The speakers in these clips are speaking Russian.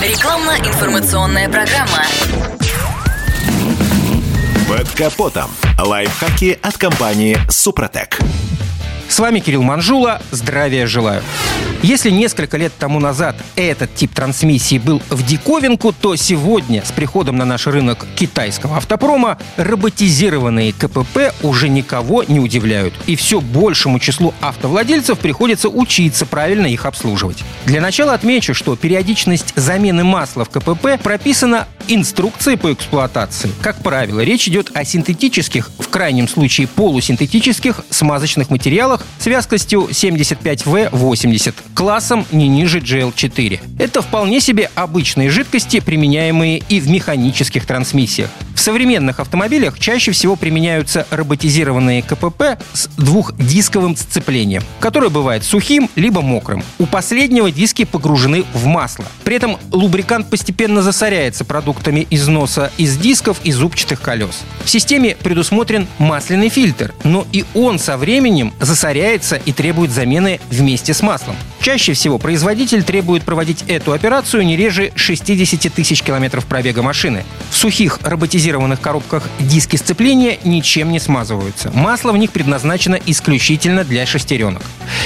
Рекламно-информационная программа. Под капотом. Лайфхаки от компании «Супротек». С вами Кирилл Манжула. Здравия желаю. Если несколько лет тому назад этот тип трансмиссии был в диковинку, то сегодня с приходом на наш рынок китайского автопрома роботизированные КПП уже никого не удивляют. И все большему числу автовладельцев приходится учиться правильно их обслуживать. Для начала отмечу, что периодичность замены масла в КПП прописана инструкцией по эксплуатации. Как правило, речь идет о синтетических, в крайнем случае полусинтетических смазочных материалах с вязкостью 75В80 классом не ниже GL4. Это вполне себе обычные жидкости, применяемые и в механических трансмиссиях. В современных автомобилях чаще всего применяются роботизированные КПП с двухдисковым сцеплением, которое бывает сухим либо мокрым. У последнего диски погружены в масло. При этом лубрикант постепенно засоряется продуктами износа из дисков и зубчатых колес. В системе предусмотрен масляный фильтр, но и он со временем засоряется и требует замены вместе с маслом. Чаще всего производитель требует проводить эту операцию не реже 60 тысяч километров пробега машины. В сухих роботизированных коробках диски сцепления ничем не смазываются. Масло в них предназначено исключительно для шестеренок.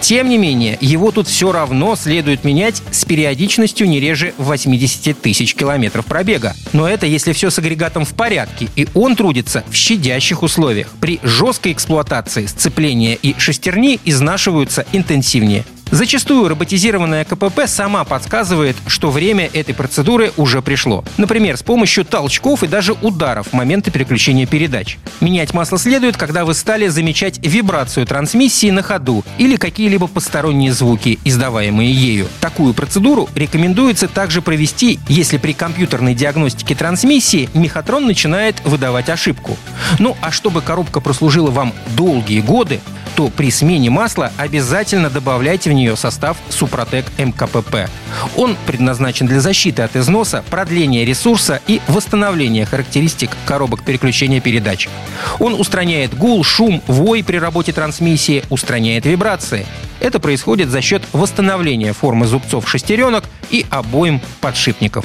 Тем не менее, его тут все равно следует менять с периодичностью не реже 80 тысяч километров пробега. Но это если все с агрегатом в порядке, и он трудится в щадящих условиях. При жесткой эксплуатации сцепления и шестерни изнашиваются интенсивнее. Зачастую роботизированная КПП сама подсказывает, что время этой процедуры уже пришло. Например, с помощью толчков и даже ударов в моменты переключения передач. Менять масло следует, когда вы стали замечать вибрацию трансмиссии на ходу или какие-либо посторонние звуки, издаваемые ею. Такую процедуру рекомендуется также провести, если при компьютерной диагностике трансмиссии мехатрон начинает выдавать ошибку. Ну а чтобы коробка прослужила вам долгие годы, то при смене масла обязательно добавляйте в нее состав Супротек МКПП. Он предназначен для защиты от износа, продления ресурса и восстановления характеристик коробок переключения передач. Он устраняет гул, шум, вой при работе трансмиссии, устраняет вибрации. Это происходит за счет восстановления формы зубцов шестеренок и обоим подшипников.